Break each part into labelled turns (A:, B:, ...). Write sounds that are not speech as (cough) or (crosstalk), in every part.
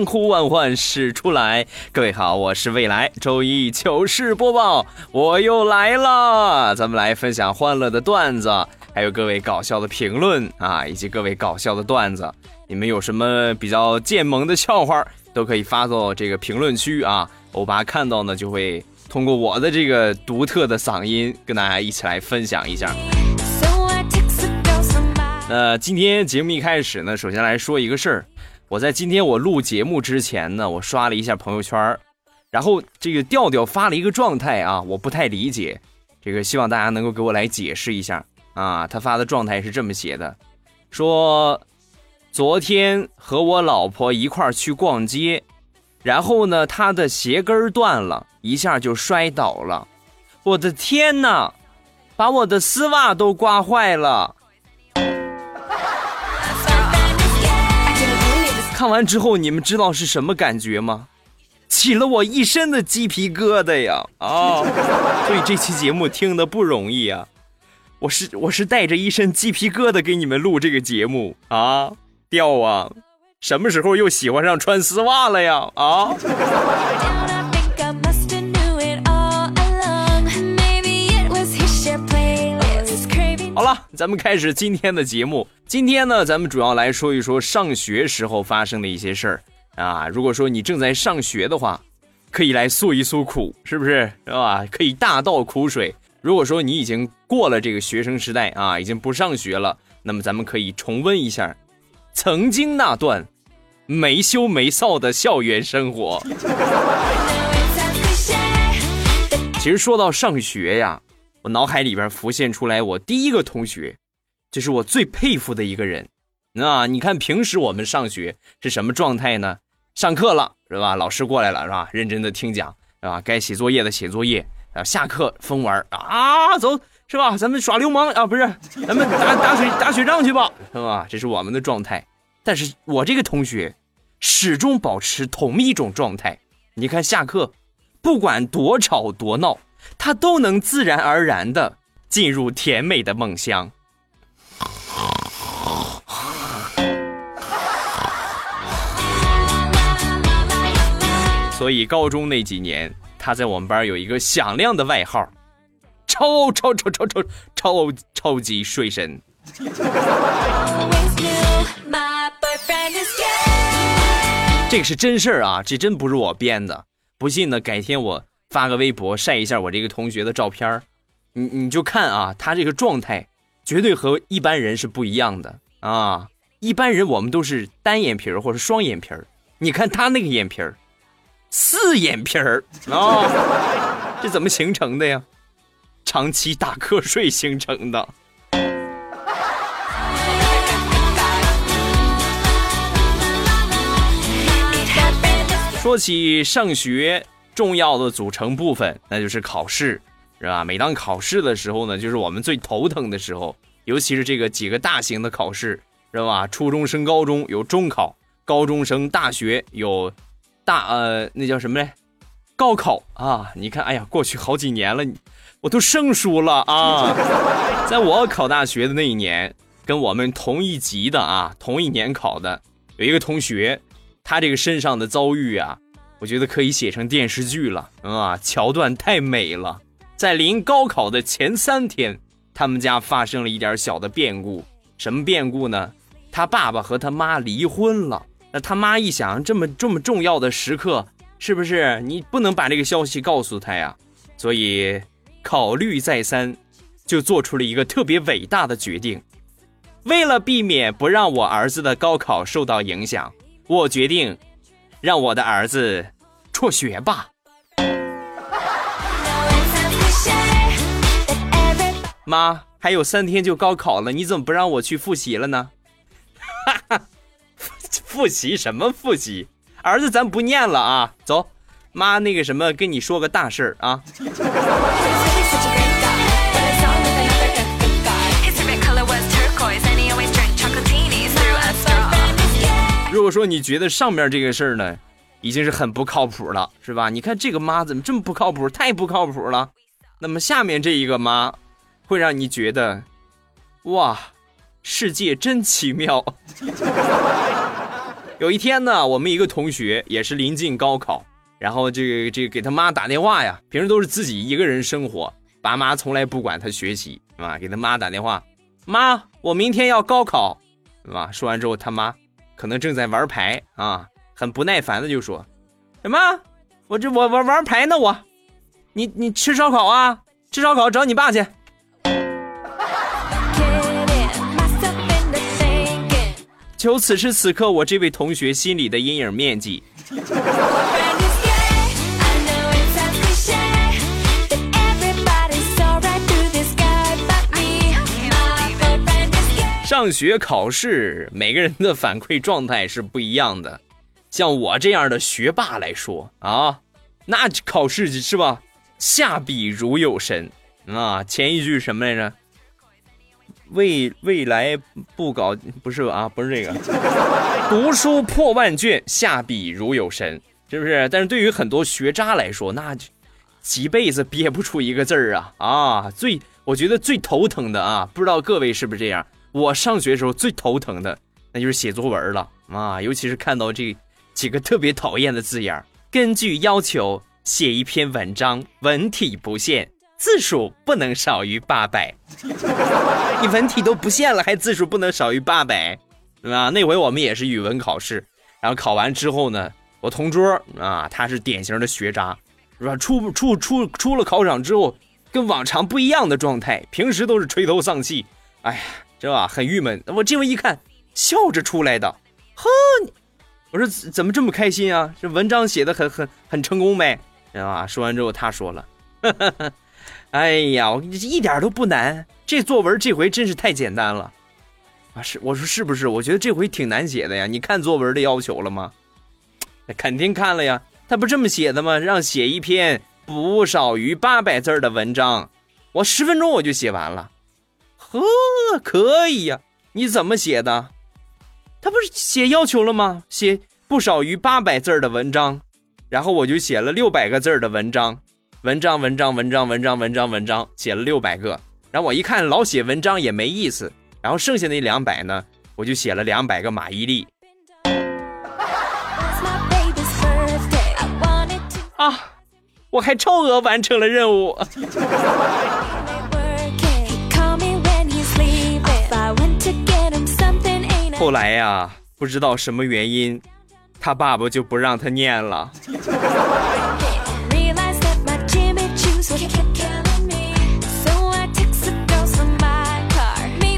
A: 千呼万唤始出来，各位好，我是未来周一糗事播报，我又来了，咱们来分享欢乐的段子，还有各位搞笑的评论啊，以及各位搞笑的段子，你们有什么比较贱萌的笑话，都可以发到这个评论区啊，欧巴看到呢就会通过我的这个独特的嗓音跟大家一起来分享一下。那今天节目一开始呢，首先来说一个事儿。我在今天我录节目之前呢，我刷了一下朋友圈然后这个调调发了一个状态啊，我不太理解，这个希望大家能够给我来解释一下啊。他发的状态是这么写的，说昨天和我老婆一块儿去逛街，然后呢，他的鞋跟断了，一下就摔倒了，我的天哪，把我的丝袜都刮坏了。看完之后，你们知道是什么感觉吗？起了我一身的鸡皮疙瘩呀！啊，(laughs) 所以这期节目听的不容易啊！我是我是带着一身鸡皮疙瘩给你们录这个节目啊！掉啊！什么时候又喜欢上穿丝袜了呀？啊！好了，咱们开始今天的节目。今天呢，咱们主要来说一说上学时候发生的一些事儿啊。如果说你正在上学的话，可以来诉一诉苦，是不是？是吧？可以大倒苦水。如果说你已经过了这个学生时代啊，已经不上学了，那么咱们可以重温一下曾经那段没羞没臊的校园生活。其实说到上学呀。我脑海里边浮现出来，我第一个同学，这是我最佩服的一个人。那你看，平时我们上学是什么状态呢？上课了是吧？老师过来了是吧？认真的听讲是吧？该写作业的写作业啊。下课疯玩啊，走是吧？咱们耍流氓啊，不是？咱们打打水打雪仗去吧，是吧？这是我们的状态。但是我这个同学，始终保持同一种状态。你看下课，不管多吵多闹。他都能自然而然的进入甜美的梦乡，所以高中那几年，他在我们班有一个响亮的外号，超超超超超超超级睡神。这个是真事儿啊，这真不是我编的，不信呢，改天我。发个微博晒一下我这个同学的照片你你就看啊，他这个状态绝对和一般人是不一样的啊！一般人我们都是单眼皮或者双眼皮你看他那个眼皮四眼皮儿啊，(laughs) 这怎么形成的呀？长期打瞌睡形成的。说起上学。重要的组成部分，那就是考试，是吧？每当考试的时候呢，就是我们最头疼的时候，尤其是这个几个大型的考试，知道吧？初中升高中有中考，高中升大学有大呃，那叫什么嘞？高考啊！你看，哎呀，过去好几年了，我都生疏了啊！在我考大学的那一年，跟我们同一级的啊，同一年考的有一个同学，他这个身上的遭遇啊。我觉得可以写成电视剧了啊！桥段太美了。在临高考的前三天，他们家发生了一点小的变故。什么变故呢？他爸爸和他妈离婚了。那他妈一想，这么这么重要的时刻，是不是你不能把这个消息告诉他呀？所以考虑再三，就做出了一个特别伟大的决定。为了避免不让我儿子的高考受到影响，我决定。让我的儿子辍学吧。妈，还有三天就高考了，你怎么不让我去复习了呢？哈哈，复习什么复习？儿子，咱不念了啊，走，妈那个什么跟你说个大事儿啊。说你觉得上面这个事儿呢，已经是很不靠谱了，是吧？你看这个妈怎么这么不靠谱，太不靠谱了。那么下面这一个妈，会让你觉得，哇，世界真奇妙。(laughs) 有一天呢，我们一个同学也是临近高考，然后这个这个给他妈打电话呀，平时都是自己一个人生活，爸妈从来不管他学习，是吧？给他妈打电话，妈，我明天要高考，是吧？说完之后，他妈可能正在玩牌啊，很不耐烦的就说：“什么？我这我玩玩牌呢，我，你你吃烧烤啊？吃烧烤找你爸去。”求此时此刻我这位同学心里的阴影面积。上学考试，每个人的反馈状态是不一样的。像我这样的学霸来说啊，那考试是吧，下笔如有神啊。前一句什么来着？未未来不搞不是啊，不是这个，读书破万卷，下笔如有神，是不是？但是对于很多学渣来说，那几辈子憋不出一个字儿啊啊！最我觉得最头疼的啊，不知道各位是不是这样？我上学时候最头疼的，那就是写作文了啊，尤其是看到这几个特别讨厌的字眼根据要求写一篇文章，文体不限。字数不能少于八百，(laughs) 你文体都不限了，还字数不能少于八百，对吧？那回我们也是语文考试，然后考完之后呢，我同桌啊，他是典型的学渣，是吧？出出出出了考场之后，跟往常不一样的状态，平时都是垂头丧气，哎呀，这吧？很郁闷。我这回一看，笑着出来的，呵，我说怎么这么开心啊？这文章写的很很很成功呗，知道吧？说完之后，他说了。哈 (laughs) 哈哎呀，我你一点都不难，这作文这回真是太简单了，啊是我说是不是？我觉得这回挺难写的呀。你看作文的要求了吗？肯定看了呀，他不这么写的吗？让写一篇不少于八百字的文章，我十分钟我就写完了，呵，可以呀。你怎么写的？他不是写要求了吗？写不少于八百字的文章，然后我就写了六百个字的文章。文章文章文章文章文章文章写了六百个，然后我一看老写文章也没意思，然后剩下那两百呢，我就写了两百个马伊琍。啊，我还超额完成了任务。后来呀，不知道什么原因，他爸爸就不让他念了。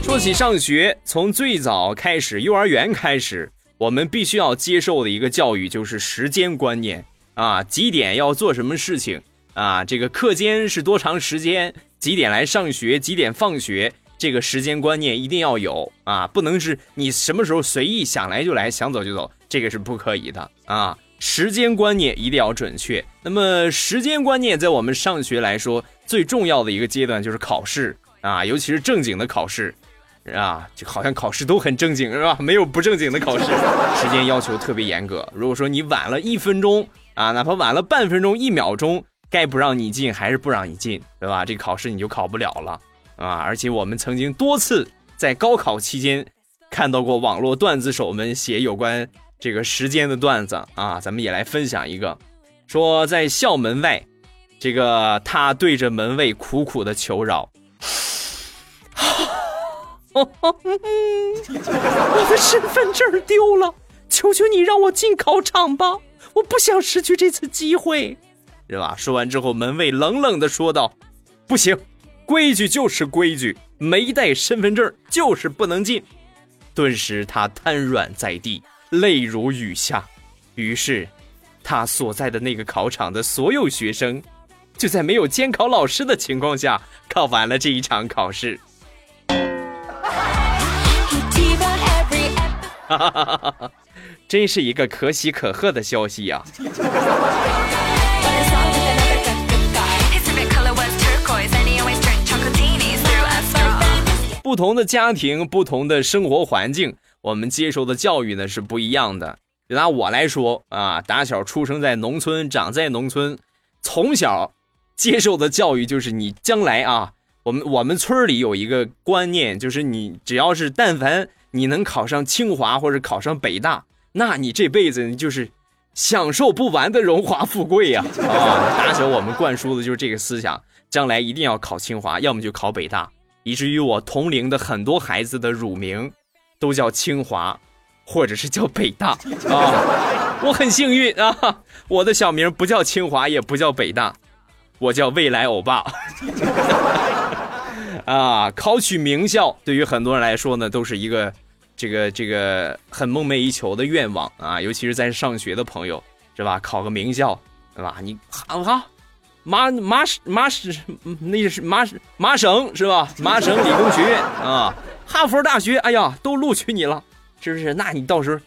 A: 说起上学，从最早开始，幼儿园开始，我们必须要接受的一个教育就是时间观念啊，几点要做什么事情啊？这个课间是多长时间？几点来上学？几点放学？这个时间观念一定要有啊，不能是你什么时候随意想来就来，想走就走，这个是不可以的啊。时间观念一定要准确。那么，时间观念在我们上学来说，最重要的一个阶段就是考试啊，尤其是正经的考试。啊，就好像考试都很正经是吧？没有不正经的考试，时间要求特别严格。如果说你晚了一分钟啊，哪怕晚了半分钟、一秒钟，该不让你进还是不让你进，对吧？这考试你就考不了了啊！而且我们曾经多次在高考期间看到过网络段子手们写有关这个时间的段子啊，咱们也来分享一个，说在校门外，这个他对着门卫苦苦的求饶。(laughs) 我的身份证丢了，求求你让我进考场吧！我不想失去这次机会，是吧？说完之后，门卫冷冷的说道：“不行，规矩就是规矩，没带身份证就是不能进。”顿时他瘫软在地，泪如雨下。于是，他所在的那个考场的所有学生，就在没有监考老师的情况下，考完了这一场考试。哈哈哈哈哈！真是一个可喜可贺的消息呀！不同的家庭、不同的生活环境，我们接受的教育呢是不一样的。就拿我来说啊，打小出生在农村，长在农村，从小接受的教育就是你将来啊，我们我们村里有一个观念，就是你只要是但凡你能考上清华或者考上北大，那你这辈子就是享受不完的荣华富贵呀！啊，打小我们灌输的就是这个思想，将来一定要考清华，要么就考北大。以至于我同龄的很多孩子的乳名，都叫清华，或者是叫北大啊。我很幸运啊，我的小名不叫清华，也不叫北大，我叫未来欧巴。啊，考取名校对于很多人来说呢，都是一个这个这个很梦寐以求的愿望啊，尤其是在上学的朋友，是吧？考个名校，对吧？你好好。麻麻麻省，那是麻麻省是吧？麻省理工学院啊，哈佛大学，哎呀，都录取你了，是不是？那你到时候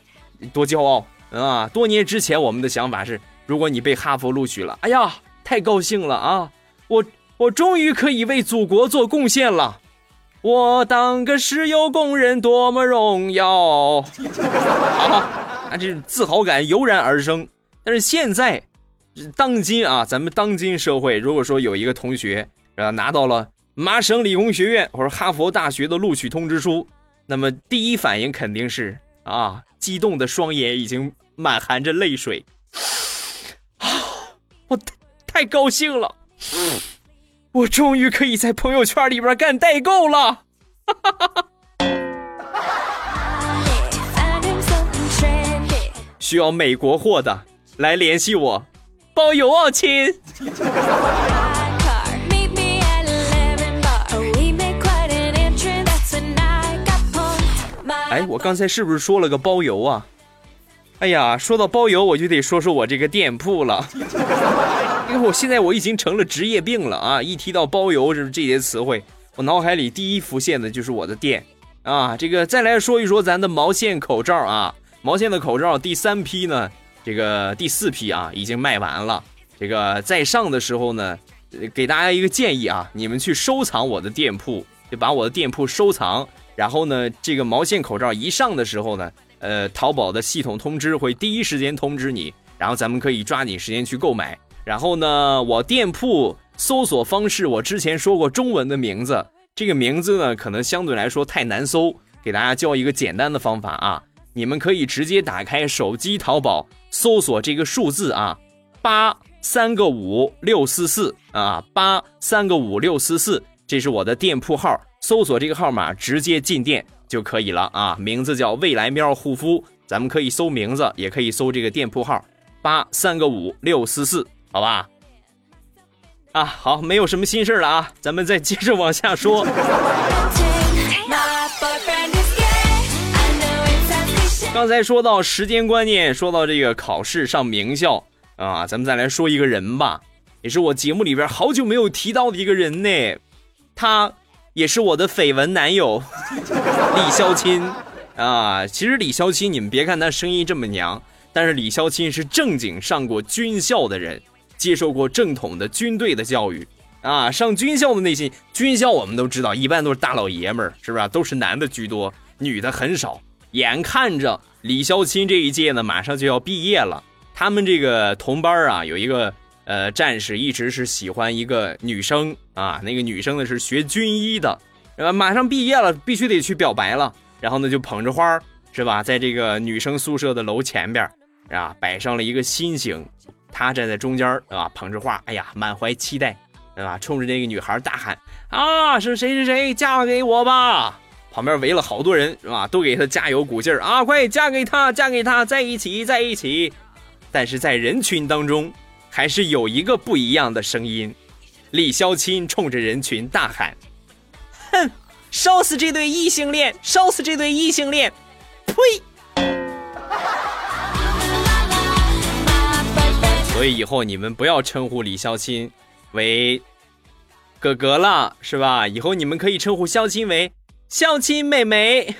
A: 多骄傲啊！多年之前我们的想法是，如果你被哈佛录取了，哎呀，太高兴了啊！我我终于可以为祖国做贡献了，我当个石油工人多么荣耀啊！(laughs) 这自豪感油然而生。但是现在。当今啊，咱们当今社会，如果说有一个同学啊拿到了麻省理工学院或者哈佛大学的录取通知书，那么第一反应肯定是啊，激动的双眼已经满含着泪水，啊，(sighs) 我太太高兴了，我终于可以在朋友圈里边干代购了，哈哈哈哈。需要美国货的来联系我。包邮哦，亲！哎，我刚才是不是说了个包邮啊？哎呀，说到包邮，我就得说说我这个店铺了，(laughs) 因为我现在我已经成了职业病了啊！一提到包邮这这些词汇，我脑海里第一浮现的就是我的店啊。这个再来说一说咱的毛线口罩啊，毛线的口罩第三批呢。这个第四批啊，已经卖完了。这个在上的时候呢，给大家一个建议啊，你们去收藏我的店铺，就把我的店铺收藏。然后呢，这个毛线口罩一上的时候呢，呃，淘宝的系统通知会第一时间通知你，然后咱们可以抓紧时间去购买。然后呢，我店铺搜索方式我之前说过中文的名字，这个名字呢可能相对来说太难搜，给大家教一个简单的方法啊，你们可以直接打开手机淘宝。搜索这个数字啊，八三个五六四四啊，八三个五六四四，这是我的店铺号。搜索这个号码，直接进店就可以了啊。名字叫未来喵护肤，咱们可以搜名字，也可以搜这个店铺号，八三个五六四四，好吧？啊，好，没有什么心事了啊，咱们再接着往下说。刚才说到时间观念，说到这个考试上名校啊，咱们再来说一个人吧，也是我节目里边好久没有提到的一个人呢，他也是我的绯闻男友 (laughs) 李潇钦啊。其实李潇钦，你们别看他声音这么娘，但是李潇钦是正经上过军校的人，接受过正统的军队的教育啊。上军校的那些军校，我们都知道，一般都是大老爷们儿，是不是？都是男的居多，女的很少。眼看着李潇钦这一届呢，马上就要毕业了。他们这个同班啊，有一个呃战士，一直是喜欢一个女生啊。那个女生呢是学军医的，呃，马上毕业了，必须得去表白了。然后呢，就捧着花是吧，在这个女生宿舍的楼前边啊，摆上了一个心形，他站在中间啊，捧着花，哎呀，满怀期待，对吧？冲着那个女孩大喊啊，是谁谁谁，嫁给我吧！旁边围了好多人，是吧？都给他加油鼓劲儿啊！快嫁给他，嫁给他，在一起，在一起。但是在人群当中，还是有一个不一样的声音。李潇钦冲着人群大喊：“哼，烧死这对异性恋！烧死这对异性恋！”呸！所以以后你们不要称呼李潇钦为哥哥了，是吧？以后你们可以称呼潇钦为。相亲妹妹，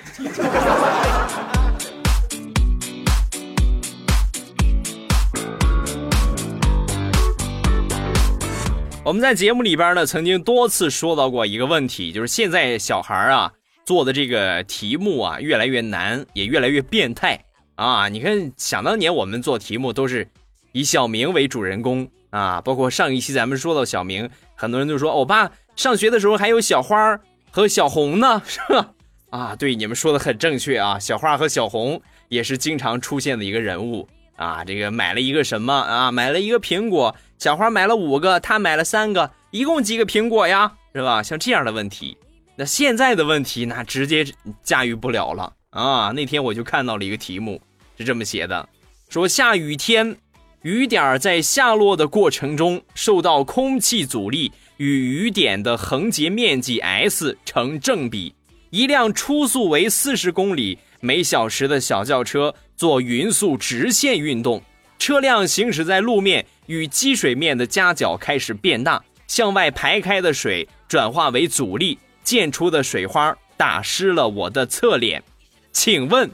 A: 我们在节目里边呢，曾经多次说到过一个问题，就是现在小孩啊，做的这个题目啊，越来越难，也越来越变态啊！你看，想当年我们做题目都是以小明为主人公啊，包括上一期咱们说到小明，很多人都说欧巴上学的时候还有小花和小红呢，(laughs) 是吧？啊，对，你们说的很正确啊，小花和小红也是经常出现的一个人物啊。这个买了一个什么啊？买了一个苹果，小花买了五个，他买了三个，一共几个苹果呀？是吧？像这样的问题。那现在的问题，那直接驾驭不了了啊！那天我就看到了一个题目，是这么写的：说下雨天，雨点在下落的过程中，受到空气阻力与雨点的横截面积 S 成正比。一辆初速为四十公里每小时的小轿车做匀速直线运动，车辆行驶在路面与积水面的夹角开始变大，向外排开的水转化为阻力。溅出的水花打湿了我的侧脸，请问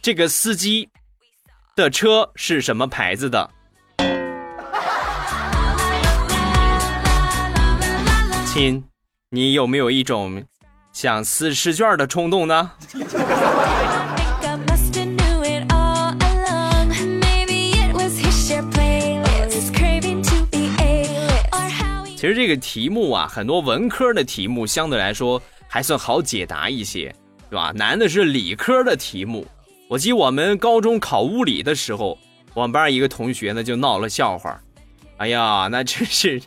A: 这个司机的车是什么牌子的？亲，你有没有一种想撕试卷的冲动呢？其实这个题目啊，很多文科的题目相对来说还算好解答一些，对吧？难的是理科的题目。我记我们高中考物理的时候，我们班一个同学呢就闹了笑话，哎呀，那真是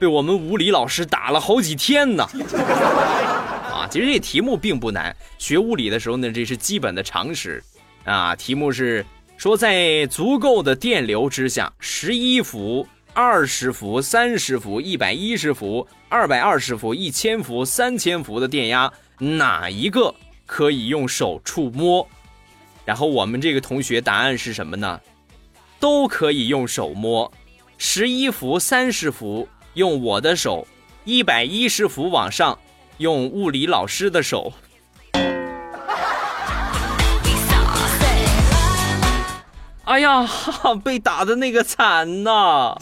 A: 被我们物理老师打了好几天呢。(laughs) 啊，其实这题目并不难，学物理的时候呢，这是基本的常识。啊，题目是说在足够的电流之下，十一伏。二十伏、三十伏、一百一十伏、二百二十伏、一千伏、三千伏的电压，哪一个可以用手触摸？然后我们这个同学答案是什么呢？都可以用手摸。十一伏、三十伏用我的手，一百一十伏往上用物理老师的手。哎呀，(laughs) 被打的那个惨呐！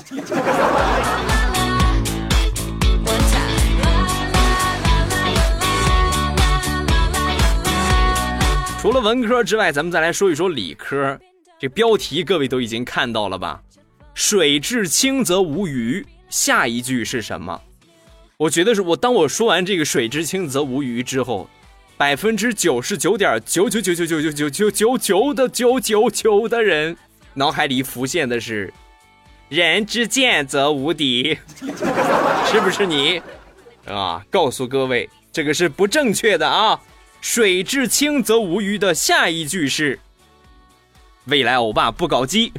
A: 除了文科之外，咱们再来说一说理科。这标题各位都已经看到了吧？水至清则无鱼，下一句是什么？我觉得是我当我说完这个“水至清则无鱼”之后。百分之九十九点九九九九九九九九九九的九九九的人脑海里浮现的是“人之贱则无敌”，是不是你？啊，告诉各位，这个是不正确的啊！“水至清则无鱼”的下一句是“未来欧巴不搞基”，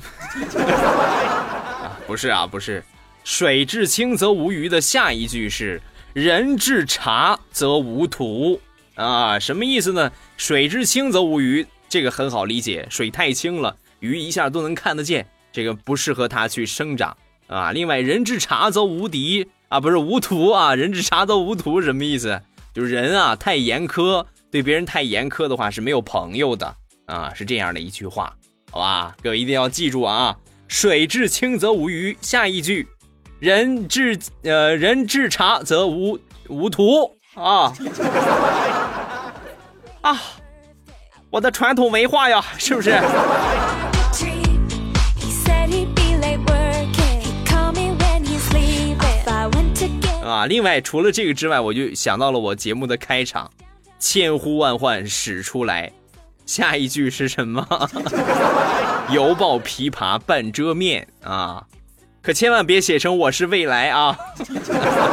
A: 不是啊，不是，“水至清则无鱼”的下一句是“人至察则无徒”。啊，什么意思呢？水至清则无鱼，这个很好理解。水太清了，鱼一下都能看得见，这个不适合它去生长啊。另外，人至察则无敌啊，不是无徒啊。人至察则无徒什么意思？就是人啊，太严苛，对别人太严苛的话是没有朋友的啊，是这样的一句话，好吧？各位一定要记住啊。水至清则无鱼，下一句，人至呃人至察则无无徒啊。(laughs) 啊，我的传统文化呀，是不是？啊，另外除了这个之外，我就想到了我节目的开场，千呼万唤始出来，下一句是什么？(laughs) 犹抱琵琶半遮面啊，可千万别写成我是未来啊。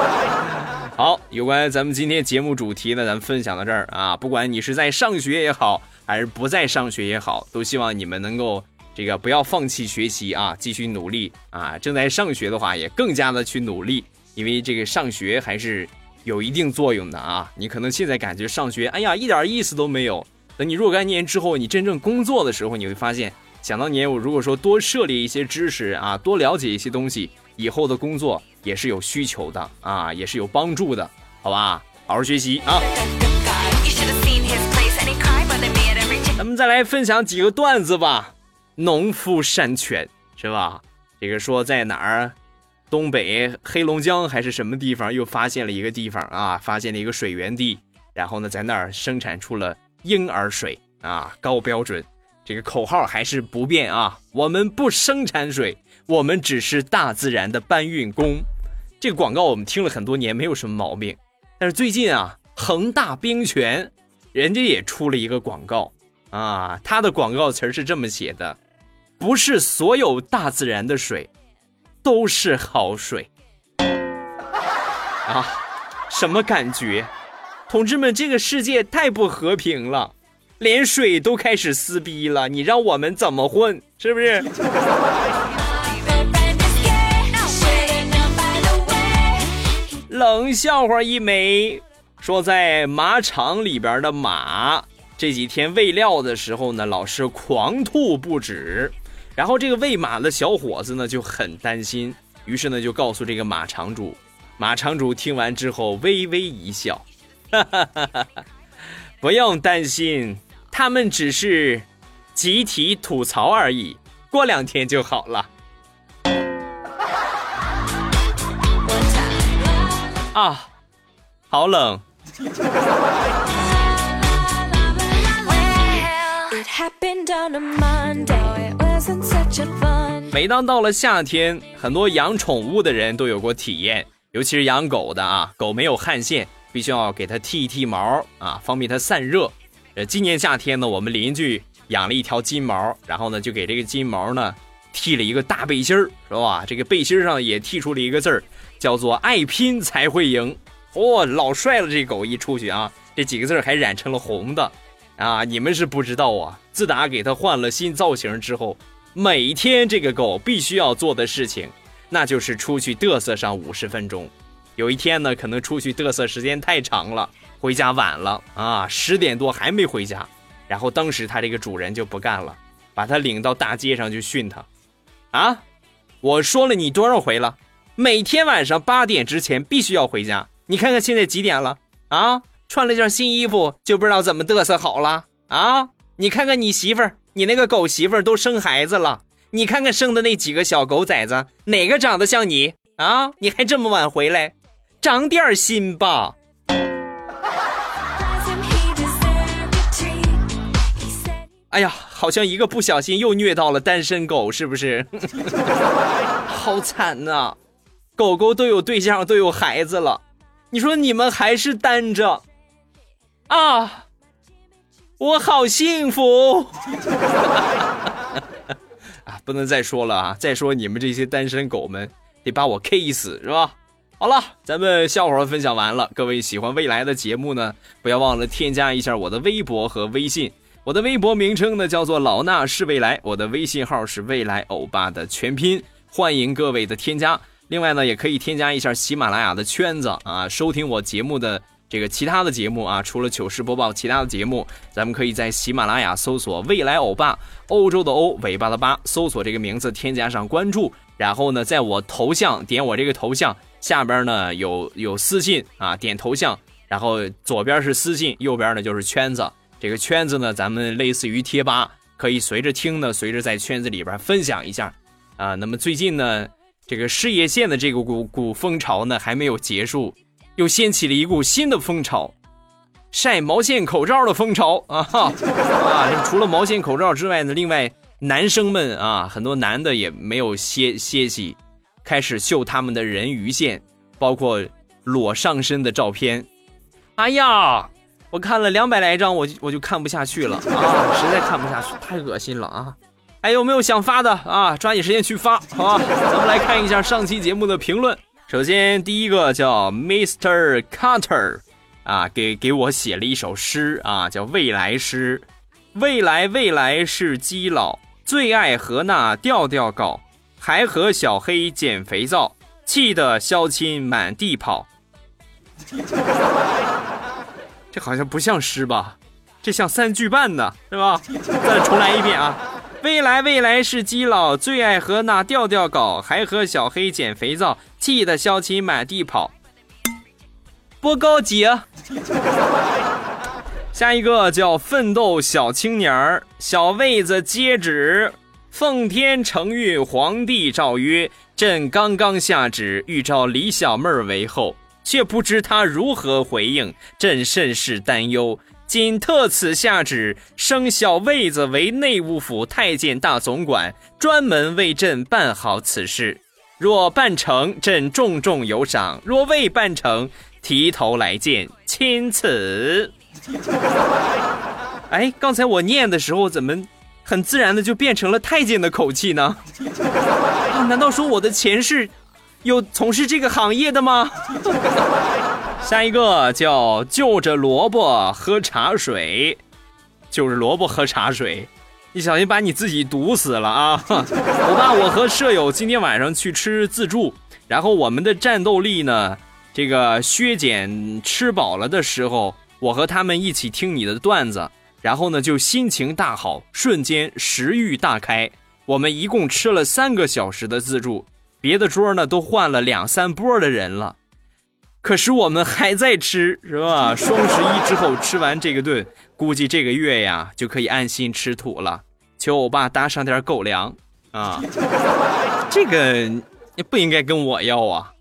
A: (laughs) 好，有关咱们今天节目主题呢，咱们分享到这儿啊。不管你是在上学也好，还是不在上学也好，都希望你们能够这个不要放弃学习啊，继续努力啊。正在上学的话，也更加的去努力，因为这个上学还是有一定作用的啊。你可能现在感觉上学，哎呀，一点意思都没有。等你若干年之后，你真正工作的时候，你会发现，想当年我如果说多涉猎一些知识啊，多了解一些东西，以后的工作。也是有需求的啊，也是有帮助的，好吧？好好学习啊！咱们再来分享几个段子吧。农夫山泉是吧？这个说在哪儿？东北黑龙江还是什么地方？又发现了一个地方啊，发现了一个水源地。然后呢，在那儿生产出了婴儿水啊，高标准。这个口号还是不变啊，我们不生产水，我们只是大自然的搬运工。这个广告我们听了很多年，没有什么毛病。但是最近啊，恒大冰泉，人家也出了一个广告啊，他的广告词是这么写的：不是所有大自然的水都是好水啊，什么感觉？同志们，这个世界太不和平了。连水都开始撕逼了，你让我们怎么混？是不是？冷笑话一枚，说在马场里边的马这几天喂料的时候呢，老是狂吐不止，然后这个喂马的小伙子呢就很担心，于是呢就告诉这个马场主，马场主听完之后微微一笑，哈哈哈哈，不用担心。他们只是集体吐槽而已，过两天就好了。啊，好冷。每当到了夏天，很多养宠物的人都有过体验，尤其是养狗的啊，狗没有汗腺，必须要给它剃一剃毛啊，方便它散热。呃，今年夏天呢，我们邻居养了一条金毛，然后呢，就给这个金毛呢剃了一个大背心儿，是吧？这个背心上也剃出了一个字儿，叫做“爱拼才会赢”。嚯，老帅了！这狗一出去啊，这几个字还染成了红的啊！你们是不知道啊，自打给它换了新造型之后，每天这个狗必须要做的事情，那就是出去嘚瑟上五十分钟。有一天呢，可能出去嘚瑟时间太长了。回家晚了啊，十点多还没回家，然后当时他这个主人就不干了，把他领到大街上去训他，啊，我说了你多少回了，每天晚上八点之前必须要回家，你看看现在几点了啊？穿了件新衣服就不知道怎么嘚瑟好了啊？你看看你媳妇儿，你那个狗媳妇儿都生孩子了，你看看生的那几个小狗崽子，哪个长得像你啊？你还这么晚回来，长点心吧。哎呀，好像一个不小心又虐到了单身狗，是不是？(laughs) 好惨呐！狗狗都有对象，都有孩子了，你说你们还是单着啊？我好幸福 (laughs) 啊！不能再说了啊！再说你们这些单身狗们得把我 K 死是吧？好了，咱们笑话分享完了，各位喜欢未来的节目呢，不要忘了添加一下我的微博和微信。我的微博名称呢叫做老衲是未来，我的微信号是未来欧巴的全拼，欢迎各位的添加。另外呢，也可以添加一下喜马拉雅的圈子啊，收听我节目的这个其他的节目啊，除了糗事播报，其他的节目咱们可以在喜马拉雅搜索“未来欧巴”，欧洲的欧，尾巴的巴，搜索这个名字，添加上关注，然后呢，在我头像点我这个头像下边呢有有私信啊，点头像，然后左边是私信，右边呢就是圈子。这个圈子呢，咱们类似于贴吧，可以随着听呢，随着在圈子里边分享一下啊。那么最近呢，这个事业线的这个股股风潮呢还没有结束，又掀起了一股新的风潮，晒毛线口罩的风潮啊！哈啊，除了毛线口罩之外呢，另外男生们啊，很多男的也没有歇歇息，开始秀他们的人鱼线，包括裸上身的照片。哎呀！我看了两百来张，我就我就看不下去了啊！实在看不下去，太恶心了啊！还有没有想发的啊？抓紧时间去发，好吧？咱们来看一下上期节目的评论。首先第一个叫 Mr. Carter，啊，给给我写了一首诗啊，叫未来诗。未来未来是基佬，最爱和那调调搞，还和小黑捡肥皂，气得肖亲满地跑。(laughs) 这好像不像诗吧？这像三句半呢，是吧？再重来一遍啊！(laughs) 未来未来是基佬，最爱和那调调搞，还和小黑捡肥皂，气得小七满地跑。不高级。(laughs) 下一个叫奋斗小青年儿，小位子接旨：奉天承运，皇帝诏曰：朕刚刚下旨，欲召李小妹儿为后。却不知他如何回应，朕甚是担忧。仅特此下旨，升小卫子为内务府太监大总管，专门为朕办好此事。若办成，朕重重有赏；若未办成，提头来见钦此。(laughs) 哎，刚才我念的时候，怎么很自然的就变成了太监的口气呢？啊，(laughs) 难道说我的前世有从事这个行业的吗？(laughs) 下一个叫就着萝卜喝茶水，就着萝卜喝茶水，你小心把你自己毒死了啊！我爸我和舍友今天晚上去吃自助，然后我们的战斗力呢，这个削减吃饱了的时候，我和他们一起听你的段子，然后呢就心情大好，瞬间食欲大开。我们一共吃了三个小时的自助，别的桌呢都换了两三波的人了。可是我们还在吃，是吧？双十一之后吃完这个顿，估计这个月呀就可以安心吃土了。求欧巴搭上点狗粮啊！(laughs) 这个你不应该跟我要啊，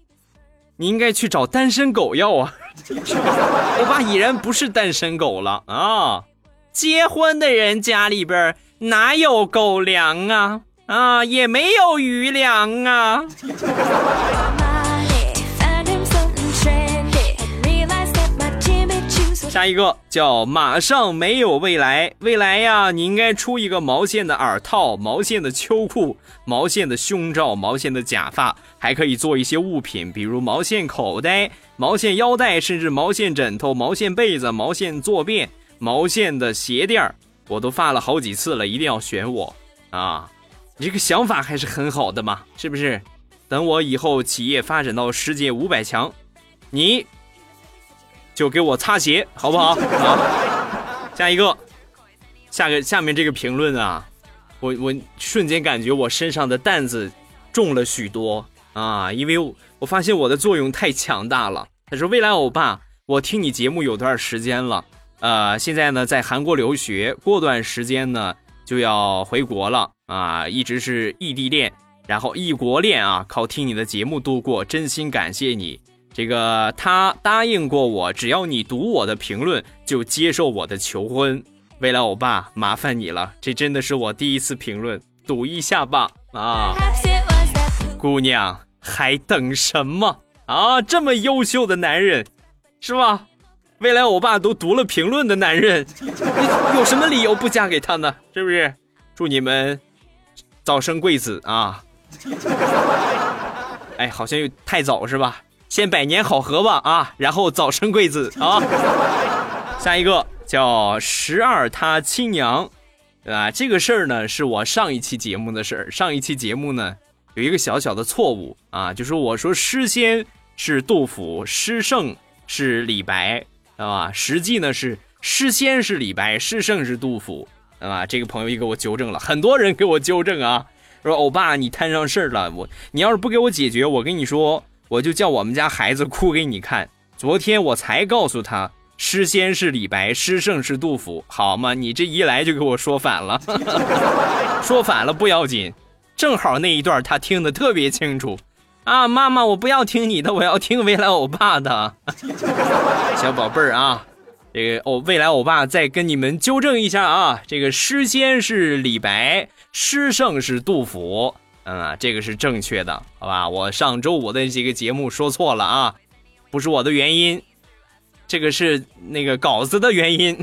A: 你应该去找单身狗要啊。(laughs) 欧巴已然不是单身狗了啊，结婚的人家里边哪有狗粮啊？啊，也没有余粮啊。下一个叫马上没有未来，未来呀，你应该出一个毛线的耳套、毛线的秋裤、毛线的胸罩、毛线的假发，还可以做一些物品，比如毛线口袋、毛线腰带，甚至毛线枕头、毛线被子、毛线坐便、毛线的鞋垫我都发了好几次了，一定要选我啊！你这个想法还是很好的嘛，是不是？等我以后企业发展到世界五百强，你。就给我擦鞋，好不好？啊，下一个，下个下面这个评论啊，我我瞬间感觉我身上的担子重了许多啊，因为我发现我的作用太强大了。他说：“未来欧巴，我听你节目有段时间了，呃，现在呢在韩国留学，过段时间呢就要回国了啊，一直是异地恋，然后异国恋啊，靠听你的节目度过，真心感谢你。”这个他答应过我，只要你读我的评论，就接受我的求婚。未来欧巴，麻烦你了，这真的是我第一次评论，赌一下吧啊！姑娘还等什么啊？这么优秀的男人，是吧？未来我爸都读了评论的男人，(laughs) 你有什么理由不嫁给他呢？是不是？祝你们早生贵子啊！(laughs) 哎，好像又太早是吧？先百年好合吧啊，然后早生贵子啊。下一个叫十二他亲娘，对吧？这个事儿呢是我上一期节目的事儿。上一期节目呢有一个小小的错误啊，就是我说诗仙是杜甫，诗圣是李白，知道吧？实际呢是诗仙是李白，诗圣是杜甫，啊？这个朋友也给我纠正了，很多人给我纠正啊，说欧巴你摊上事儿了，我你要是不给我解决，我跟你说。我就叫我们家孩子哭给你看。昨天我才告诉他，诗仙是李白，诗圣是杜甫，好吗？你这一来就给我说反了，(laughs) 说反了不要紧，正好那一段他听得特别清楚。啊，妈妈，我不要听你的，我要听未来欧巴的。(laughs) 小宝贝儿啊，这个欧未来欧巴再跟你们纠正一下啊，这个诗仙是李白，诗圣是杜甫。嗯，这个是正确的，好吧？我上周五的这个节目说错了啊，不是我的原因，这个是那个稿子的原因。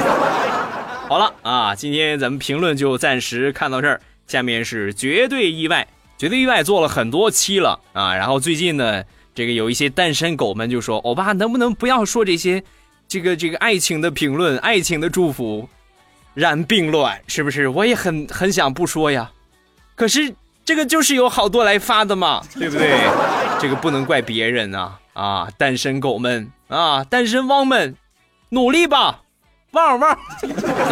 A: (laughs) 好了啊，今天咱们评论就暂时看到这儿，下面是绝对意外，绝对意外做了很多期了啊，然后最近呢，这个有一些单身狗们就说，欧巴能不能不要说这些，这个这个爱情的评论，爱情的祝福，然并卵是不是？我也很很想不说呀。可是这个就是有好多来发的嘛，对不对？这个不能怪别人啊啊！单身狗们啊，单身汪们，努力吧，旺旺！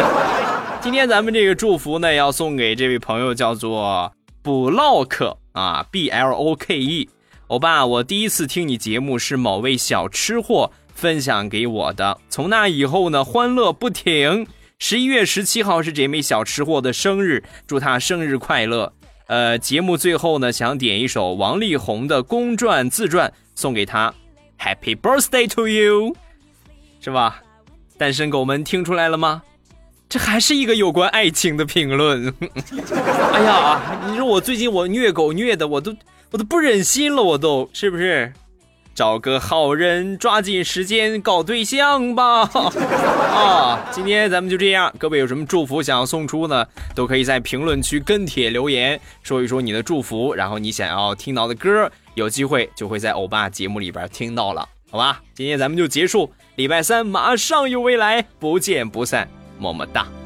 A: (laughs) 今天咱们这个祝福呢，要送给这位朋友，叫做 block 啊，b l o k e。欧巴，我第一次听你节目是某位小吃货分享给我的，从那以后呢，欢乐不停。十一月十七号是这位小吃货的生日，祝他生日快乐。呃，节目最后呢，想点一首王力宏的公传自传送给他。Happy birthday to you，是吧？单身狗们听出来了吗？这还是一个有关爱情的评论。(laughs) 哎呀，你说我最近我虐狗虐的，我都我都不忍心了，我都是不是？找个好人，抓紧时间搞对象吧！(laughs) 啊，今天咱们就这样。各位有什么祝福想要送出呢？都可以在评论区跟帖留言，说一说你的祝福，然后你想要听到的歌，有机会就会在欧巴节目里边听到了，好吧？今天咱们就结束，礼拜三马上有未来，不见不散，么么哒。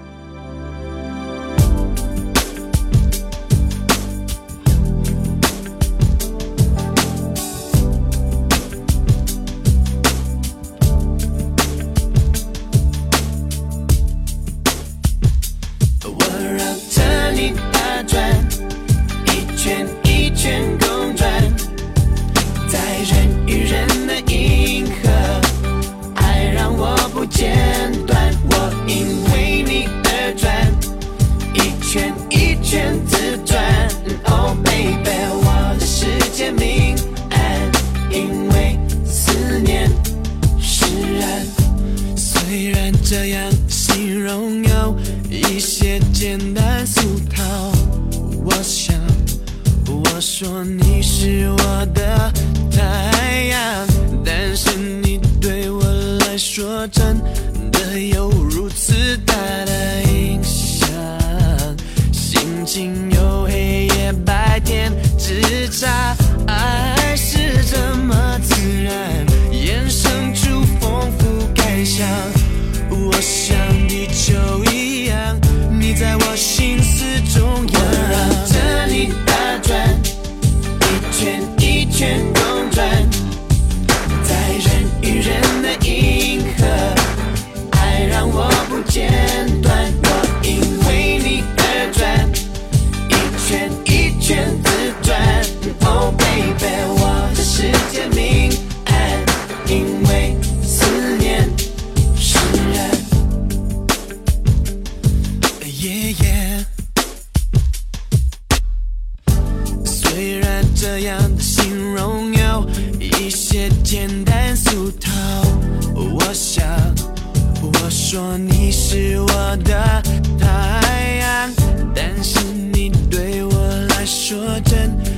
B: 一说真